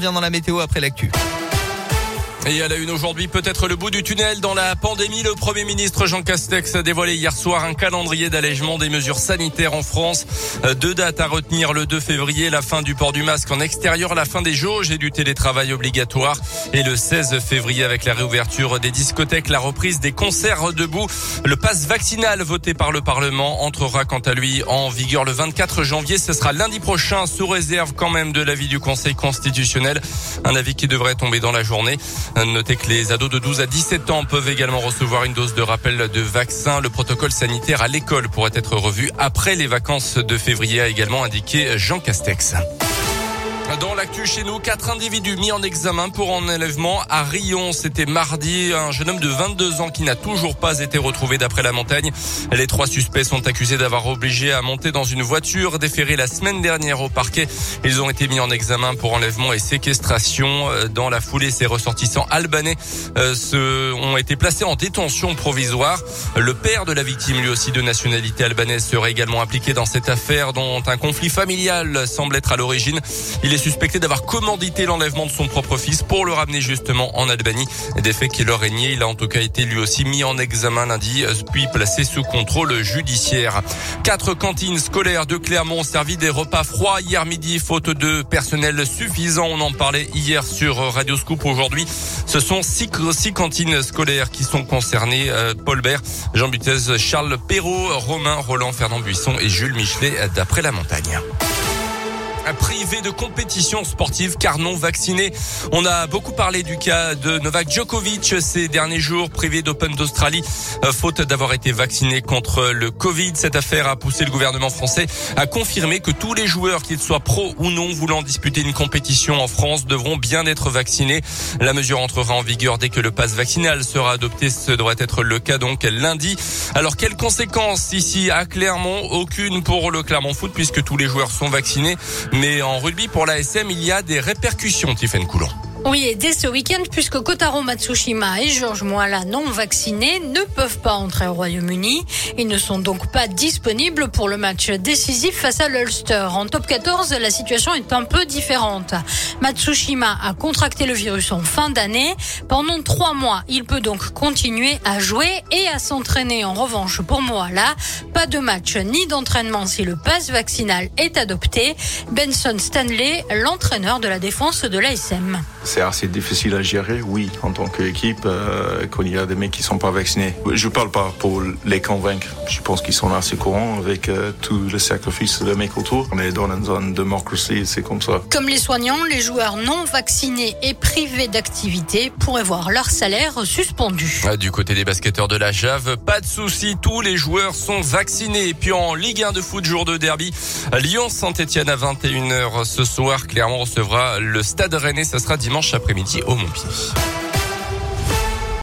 Bien dans la météo après l'actu. Et à la une aujourd'hui, peut-être le bout du tunnel dans la pandémie. Le Premier ministre Jean Castex a dévoilé hier soir un calendrier d'allègement des mesures sanitaires en France. Euh, deux dates à retenir, le 2 février, la fin du port du masque en extérieur, la fin des jauges et du télétravail obligatoire. Et le 16 février avec la réouverture des discothèques, la reprise des concerts debout. Le passe vaccinal voté par le Parlement entrera quant à lui en vigueur le 24 janvier. Ce sera lundi prochain sous réserve quand même de l'avis du Conseil constitutionnel. Un avis qui devrait tomber dans la journée. Notez que les ados de 12 à 17 ans peuvent également recevoir une dose de rappel de vaccin. Le protocole sanitaire à l'école pourrait être revu après les vacances de février, a également indiqué Jean Castex. Dans l'actu chez nous, quatre individus mis en examen pour enlèvement à Rion. C'était mardi. Un jeune homme de 22 ans qui n'a toujours pas été retrouvé d'après la montagne. Les trois suspects sont accusés d'avoir obligé à monter dans une voiture déférée la semaine dernière au parquet. Ils ont été mis en examen pour enlèvement et séquestration. Dans la foulée, ces ressortissants albanais euh, se, ont été placés en détention provisoire. Le père de la victime, lui aussi de nationalité albanaise, serait également impliqué dans cette affaire dont un conflit familial semble être à l'origine. Il est suspecté d'avoir commandité l'enlèvement de son propre fils pour le ramener justement en Albanie. Des faits qui leur régnaient. Il a en tout cas été lui aussi mis en examen lundi, puis placé sous contrôle judiciaire. Quatre cantines scolaires de Clermont ont servi des repas froids hier midi, faute de personnel suffisant. On en parlait hier sur Radio Scoop. Aujourd'hui, ce sont six, six cantines scolaires qui sont concernées. Euh, Paul Bert, Jean Butez, Charles Perrault, Romain Roland, Fernand Buisson et Jules Michelet d'après la montagne privé de compétition sportive car non vacciné. On a beaucoup parlé du cas de Novak Djokovic ces derniers jours, privé d'Open d'Australie, euh, faute d'avoir été vacciné contre le Covid. Cette affaire a poussé le gouvernement français à confirmer que tous les joueurs, qu'ils soient pro ou non, voulant disputer une compétition en France, devront bien être vaccinés. La mesure entrera en vigueur dès que le pass vaccinal sera adopté. Ce devrait être le cas donc lundi. Alors quelles conséquences ici à Clermont? Aucune pour le Clermont Foot puisque tous les joueurs sont vaccinés. Mais en rugby, pour l'ASM, il y a des répercussions, Tiffen Coulon. Oui, et dès ce week-end, puisque Kotaro Matsushima et Georges Moala non vaccinés ne peuvent pas entrer au Royaume-Uni. Ils ne sont donc pas disponibles pour le match décisif face à l'Ulster. En top 14, la situation est un peu différente. Matsushima a contracté le virus en fin d'année. Pendant trois mois, il peut donc continuer à jouer et à s'entraîner. En revanche, pour Moala, pas de match ni d'entraînement si le pass vaccinal est adopté. Benson Stanley, l'entraîneur de la défense de l'ASM c'est assez difficile à gérer, oui, en tant qu'équipe, euh, quand il y a des mecs qui sont pas vaccinés. Je parle pas pour les convaincre. Je pense qu'ils sont assez courants avec euh, tout le sacrifice de mecs autour. On est dans une zone de démocratie, c'est comme ça. Comme les soignants, les joueurs non vaccinés et privés d'activité pourraient voir leur salaire suspendu. Ah, du côté des basketteurs de la Jave, pas de souci, tous les joueurs sont vaccinés. Et puis en Ligue 1 de foot, jour de derby, Lyon-Saint-Etienne à 21h ce soir. Clairement recevra le Stade Rennais, ça sera dimanche après-midi au Montpied.